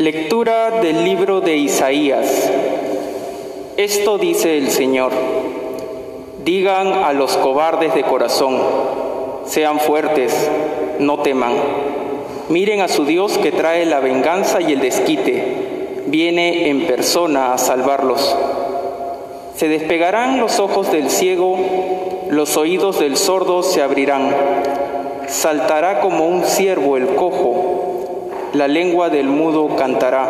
Lectura del libro de Isaías. Esto dice el Señor. Digan a los cobardes de corazón, sean fuertes, no teman. Miren a su Dios que trae la venganza y el desquite. Viene en persona a salvarlos. Se despegarán los ojos del ciego, los oídos del sordo se abrirán. Saltará como un ciervo el cojo, la lengua del mudo cantará,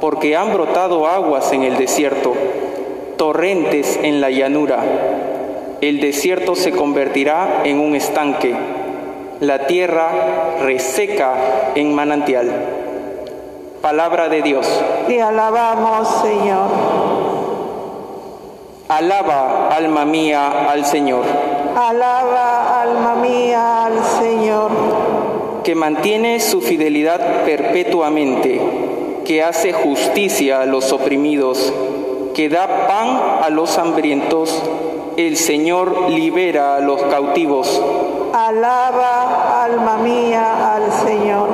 porque han brotado aguas en el desierto, torrentes en la llanura. El desierto se convertirá en un estanque, la tierra reseca en manantial. Palabra de Dios. Te alabamos, Señor. Alaba, alma mía, al Señor. Alaba, alma mía, al Señor. Que mantiene su fidelidad perpetuamente, que hace justicia a los oprimidos, que da pan a los hambrientos. El Señor libera a los cautivos. Alaba, alma mía, al Señor.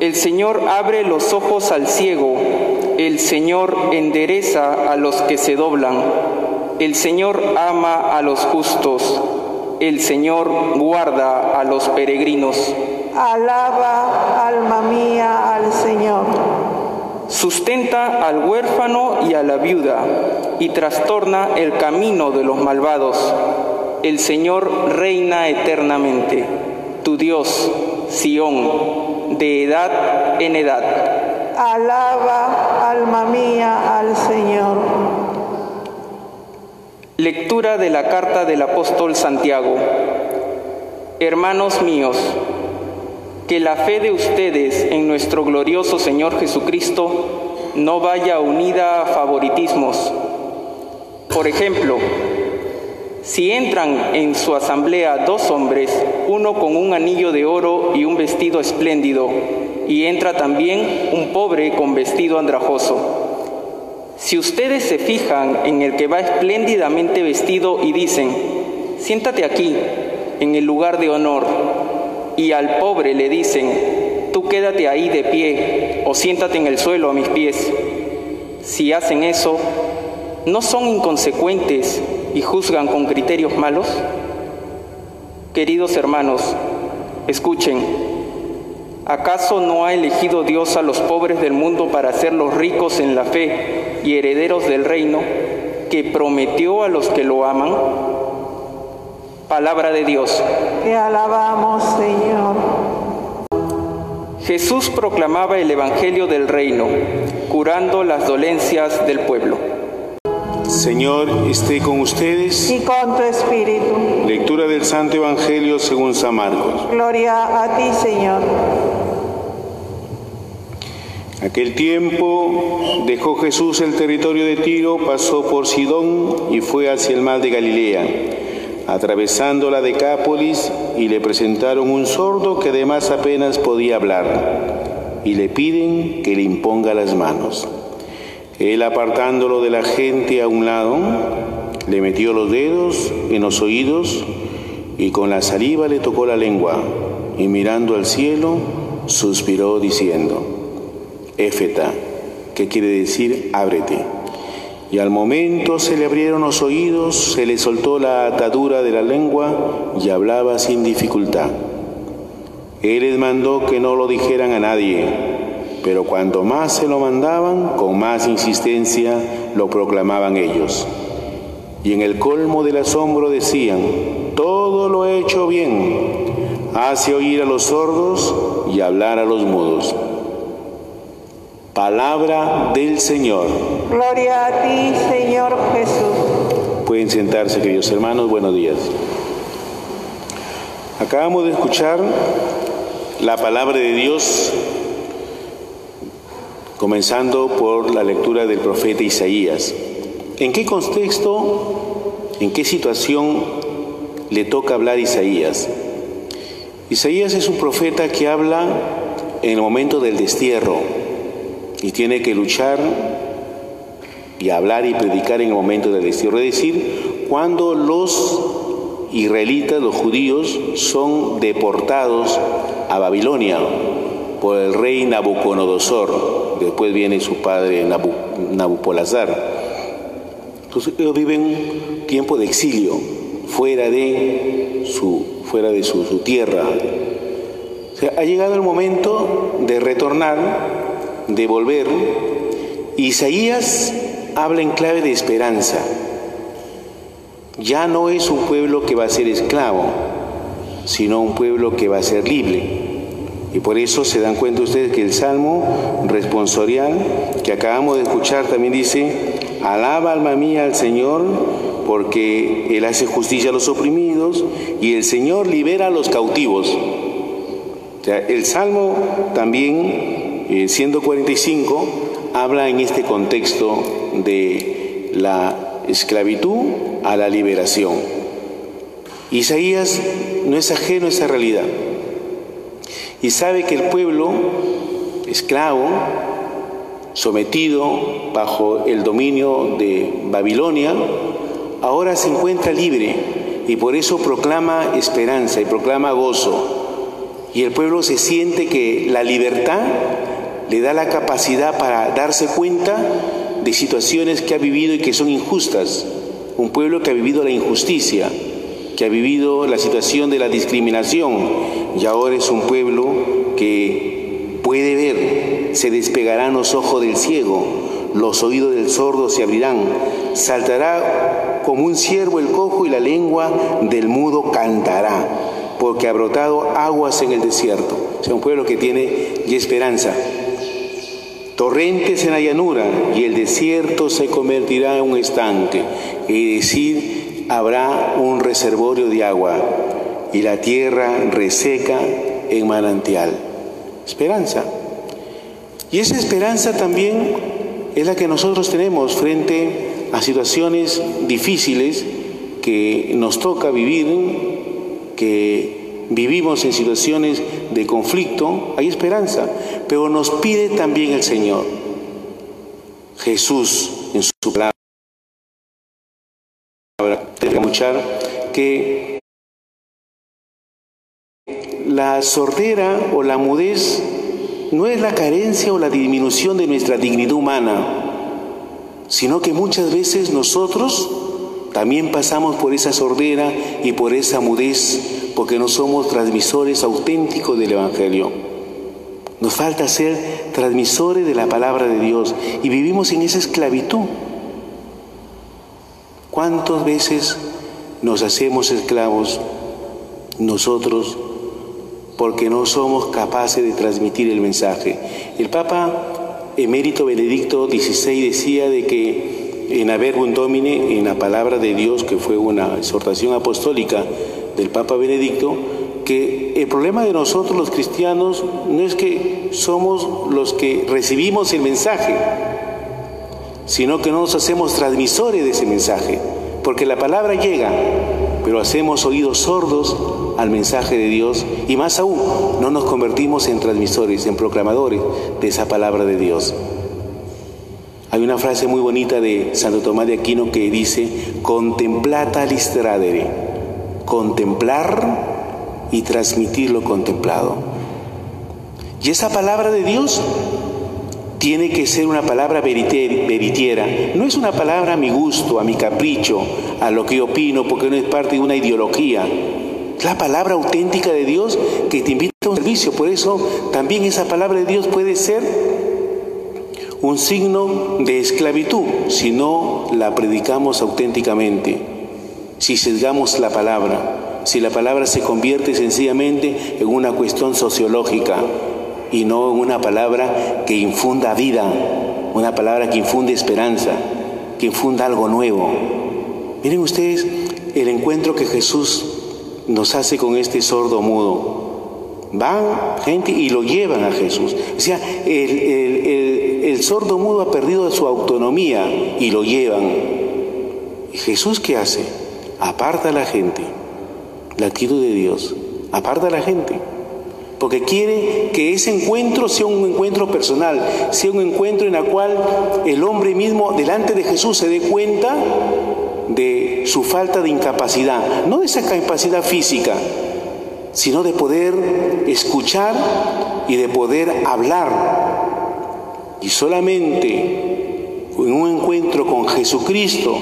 El Señor abre los ojos al ciego el Señor endereza a los que se doblan. El Señor ama a los justos. El Señor guarda a los peregrinos. Alaba, alma mía, al Señor. Sustenta al huérfano y a la viuda y trastorna el camino de los malvados. El Señor reina eternamente. Tu Dios, Sión, de edad en edad. Alaba, alma mía, al Señor. Lectura de la carta del apóstol Santiago. Hermanos míos, que la fe de ustedes en nuestro glorioso Señor Jesucristo no vaya unida a favoritismos. Por ejemplo, si entran en su asamblea dos hombres, uno con un anillo de oro y un vestido espléndido, y entra también un pobre con vestido andrajoso. Si ustedes se fijan en el que va espléndidamente vestido y dicen, siéntate aquí, en el lugar de honor, y al pobre le dicen, tú quédate ahí de pie o siéntate en el suelo a mis pies, si hacen eso, ¿no son inconsecuentes y juzgan con criterios malos? Queridos hermanos, escuchen. ¿Acaso no ha elegido Dios a los pobres del mundo para hacerlos ricos en la fe y herederos del reino que prometió a los que lo aman? Palabra de Dios. Te alabamos, Señor. Jesús proclamaba el Evangelio del reino, curando las dolencias del pueblo. Señor, esté con ustedes. Y con tu espíritu. Lectura del Santo Evangelio según San Marcos. Gloria a ti, Señor. Aquel tiempo dejó Jesús el territorio de Tiro, pasó por Sidón y fue hacia el mar de Galilea, atravesando la Decápolis y le presentaron un sordo que además apenas podía hablar y le piden que le imponga las manos. Él apartándolo de la gente a un lado, le metió los dedos en los oídos y con la saliva le tocó la lengua y mirando al cielo suspiró diciendo, Éfeta, que quiere decir ábrete. Y al momento se le abrieron los oídos, se le soltó la atadura de la lengua y hablaba sin dificultad. Él les mandó que no lo dijeran a nadie pero cuanto más se lo mandaban, con más insistencia lo proclamaban ellos. Y en el colmo del asombro decían, todo lo he hecho bien, hace oír a los sordos y hablar a los mudos. Palabra del Señor. Gloria a ti, Señor Jesús. Pueden sentarse, queridos hermanos, buenos días. Acabamos de escuchar la palabra de Dios comenzando por la lectura del profeta Isaías. ¿En qué contexto, en qué situación le toca hablar Isaías? Isaías es un profeta que habla en el momento del destierro y tiene que luchar y hablar y predicar en el momento del destierro, es decir, cuando los israelitas, los judíos, son deportados a Babilonia por el rey Nabucodonosor. Después viene su padre Nabu, Nabupolazar. Entonces ellos viven tiempo de exilio, fuera de su, fuera de su, tierra. Ha llegado el momento de retornar, de volver. Isaías habla en clave de esperanza. Ya no es un pueblo que va a ser esclavo, sino un pueblo que va a ser libre. Y por eso se dan cuenta ustedes que el Salmo responsorial que acabamos de escuchar también dice, alaba alma mía al Señor porque Él hace justicia a los oprimidos y el Señor libera a los cautivos. O sea, el Salmo también, eh, siendo 45, habla en este contexto de la esclavitud a la liberación. Isaías no es ajeno a esa realidad y sabe que el pueblo esclavo, sometido bajo el dominio de Babilonia, ahora se encuentra libre y por eso proclama esperanza y proclama gozo. Y el pueblo se siente que la libertad le da la capacidad para darse cuenta de situaciones que ha vivido y que son injustas. Un pueblo que ha vivido la injusticia, que ha vivido la situación de la discriminación y ahora es un pueblo que puede ver, se despegarán los ojos del ciego, los oídos del sordo se abrirán, saltará como un ciervo el cojo y la lengua del mudo cantará, porque ha brotado aguas en el desierto. O sea, un pueblo que tiene esperanza. Torrentes en la llanura y el desierto se convertirá en un estanque. Y decir, habrá un reservorio de agua y la tierra reseca en manantial. Esperanza. Y esa esperanza también es la que nosotros tenemos frente a situaciones difíciles que nos toca vivir, que vivimos en situaciones de conflicto, hay esperanza, pero nos pide también el Señor. Jesús en su palabra, escuchar que la sordera o la mudez no es la carencia o la disminución de nuestra dignidad humana, sino que muchas veces nosotros también pasamos por esa sordera y por esa mudez porque no somos transmisores auténticos del Evangelio. Nos falta ser transmisores de la palabra de Dios y vivimos en esa esclavitud. ¿Cuántas veces nos hacemos esclavos nosotros porque no somos capaces de transmitir el mensaje? El Papa emérito Benedicto XVI decía de que en Averbum Domine, en la palabra de Dios, que fue una exhortación apostólica del Papa Benedicto, que el problema de nosotros los cristianos no es que somos los que recibimos el mensaje, sino que no nos hacemos transmisores de ese mensaje, porque la palabra llega, pero hacemos oídos sordos al mensaje de Dios y más aún, no nos convertimos en transmisores, en proclamadores de esa palabra de Dios. Hay una frase muy bonita de Santo Tomás de Aquino que dice, contemplata listradere, contemplar y transmitir lo contemplado. Y esa palabra de Dios tiene que ser una palabra veritiera. No es una palabra a mi gusto, a mi capricho, a lo que opino, porque no es parte de una ideología. Es la palabra auténtica de Dios que te invita a un servicio. Por eso también esa palabra de Dios puede ser un signo de esclavitud si no la predicamos auténticamente, si sesgamos la palabra, si la palabra se convierte sencillamente en una cuestión sociológica y no en una palabra que infunda vida, una palabra que infunde esperanza, que infunda algo nuevo. Miren ustedes el encuentro que Jesús nos hace con este sordo mudo. Van gente y lo llevan a Jesús. O sea, el, sordo mudo ha perdido su autonomía y lo llevan. ¿Y Jesús qué hace? Aparta a la gente. La actitud de Dios. Aparta a la gente porque quiere que ese encuentro sea un encuentro personal, sea un encuentro en el cual el hombre mismo delante de Jesús se dé cuenta de su falta de incapacidad, no de esa capacidad física, sino de poder escuchar y de poder hablar. Y solamente en un encuentro con Jesucristo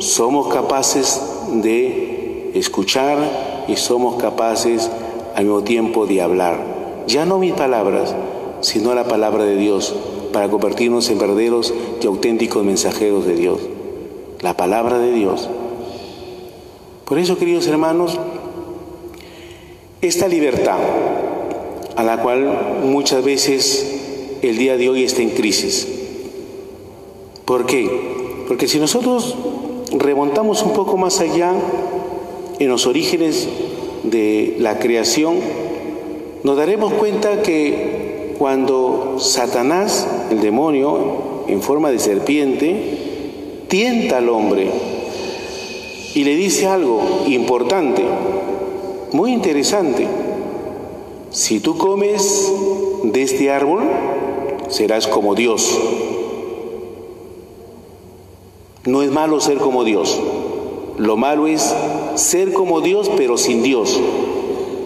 somos capaces de escuchar y somos capaces al mismo tiempo de hablar. Ya no mis palabras, sino la palabra de Dios, para convertirnos en verdaderos y auténticos mensajeros de Dios. La palabra de Dios. Por eso, queridos hermanos, esta libertad a la cual muchas veces el día de hoy está en crisis. ¿Por qué? Porque si nosotros remontamos un poco más allá en los orígenes de la creación, nos daremos cuenta que cuando Satanás, el demonio, en forma de serpiente, tienta al hombre y le dice algo importante, muy interesante. Si tú comes de este árbol, serás como Dios. No es malo ser como Dios. Lo malo es ser como Dios pero sin Dios.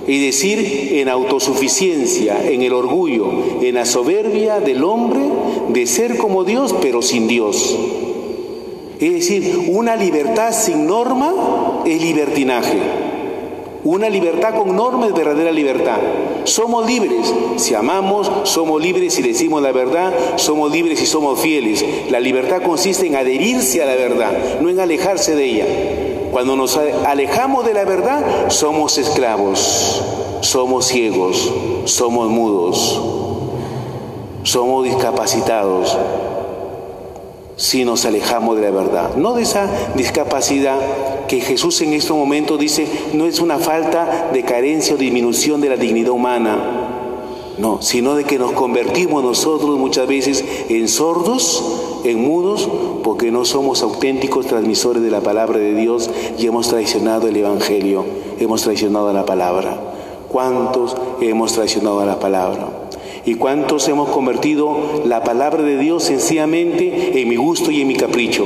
Y decir en autosuficiencia, en el orgullo, en la soberbia del hombre de ser como Dios pero sin Dios. Es decir, una libertad sin norma es libertinaje. Una libertad con norma es verdadera libertad. Somos libres si amamos, somos libres si decimos la verdad, somos libres si somos fieles. La libertad consiste en adherirse a la verdad, no en alejarse de ella. Cuando nos alejamos de la verdad, somos esclavos, somos ciegos, somos mudos, somos discapacitados si nos alejamos de la verdad. No de esa discapacidad que Jesús en este momento dice no es una falta de carencia o disminución de la dignidad humana, no, sino de que nos convertimos nosotros muchas veces en sordos, en mudos, porque no somos auténticos transmisores de la palabra de Dios y hemos traicionado el Evangelio, hemos traicionado la palabra. ¿Cuántos hemos traicionado a la palabra? ¿Y cuántos hemos convertido la palabra de Dios sencillamente en mi gusto y en mi capricho,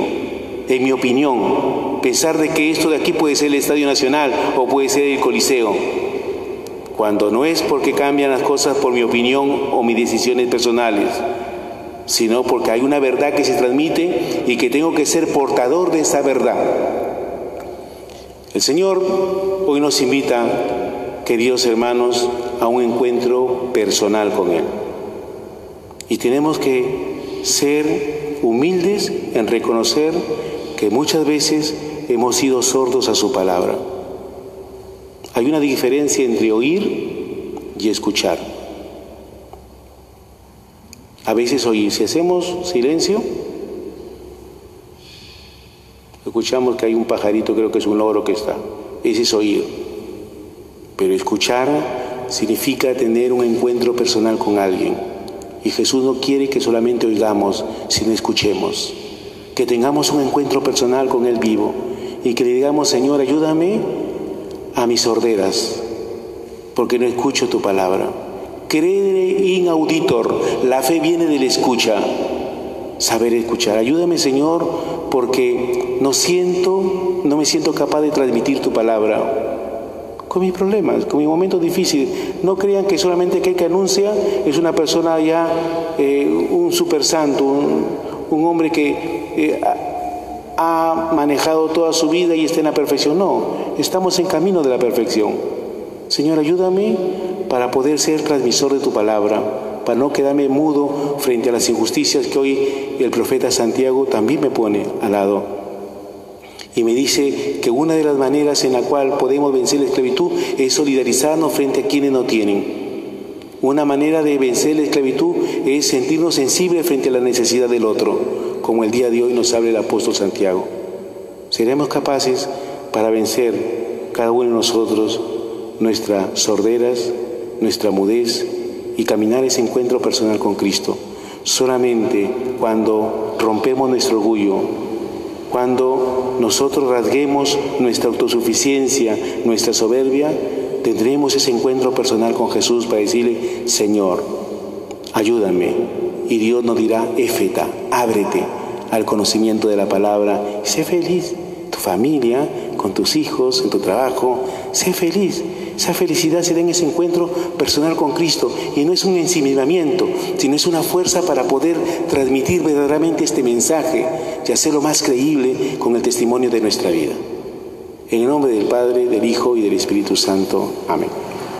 en mi opinión? Pensar de que esto de aquí puede ser el Estadio Nacional o puede ser el Coliseo. Cuando no es porque cambian las cosas por mi opinión o mis decisiones personales, sino porque hay una verdad que se transmite y que tengo que ser portador de esa verdad. El Señor hoy nos invita, queridos hermanos, a un encuentro personal con Él. Y tenemos que ser humildes en reconocer que muchas veces hemos sido sordos a su palabra. Hay una diferencia entre oír y escuchar. A veces oír, si hacemos silencio, escuchamos que hay un pajarito, creo que es un loro que está. Ese es oír. Pero escuchar significa tener un encuentro personal con alguien. Y Jesús no quiere que solamente oigamos, sino escuchemos. Que tengamos un encuentro personal con Él vivo y que le digamos, Señor, ayúdame a mis sorderas, porque no escucho tu palabra. Cree in auditor, la fe viene de la escucha, saber escuchar. Ayúdame, Señor, porque no siento, no me siento capaz de transmitir tu palabra con mis problemas, con mis momentos difíciles. No crean que solamente aquel que anuncia es una persona ya, eh, un super santo, un, hombre que eh, ha manejado toda su vida y está en la perfección. No, estamos en camino de la perfección. Señor, ayúdame para poder ser transmisor de tu palabra, para no quedarme mudo frente a las injusticias que hoy el profeta Santiago también me pone al lado. Y me dice que una de las maneras en la cual podemos vencer la esclavitud es solidarizarnos frente a quienes no tienen. Una manera de vencer la esclavitud es sentirnos sensibles frente a la necesidad del otro, como el día de hoy nos habla el apóstol Santiago. Seremos capaces para vencer cada uno de nosotros nuestras sorderas, nuestra mudez y caminar ese encuentro personal con Cristo. Solamente cuando rompemos nuestro orgullo, cuando nosotros rasguemos nuestra autosuficiencia, nuestra soberbia, tendremos ese encuentro personal con Jesús para decirle, Señor, ayúdame. Y Dios nos dirá, éfeta, ábrete al conocimiento de la palabra sé feliz. Tu familia, con tus hijos, en tu trabajo. Sé feliz. Esa felicidad se da en ese encuentro personal con Cristo y no es un ensimismamiento, sino es una fuerza para poder transmitir verdaderamente este mensaje y hacerlo más creíble con el testimonio de nuestra vida. En el nombre del Padre, del Hijo y del Espíritu Santo. Amén.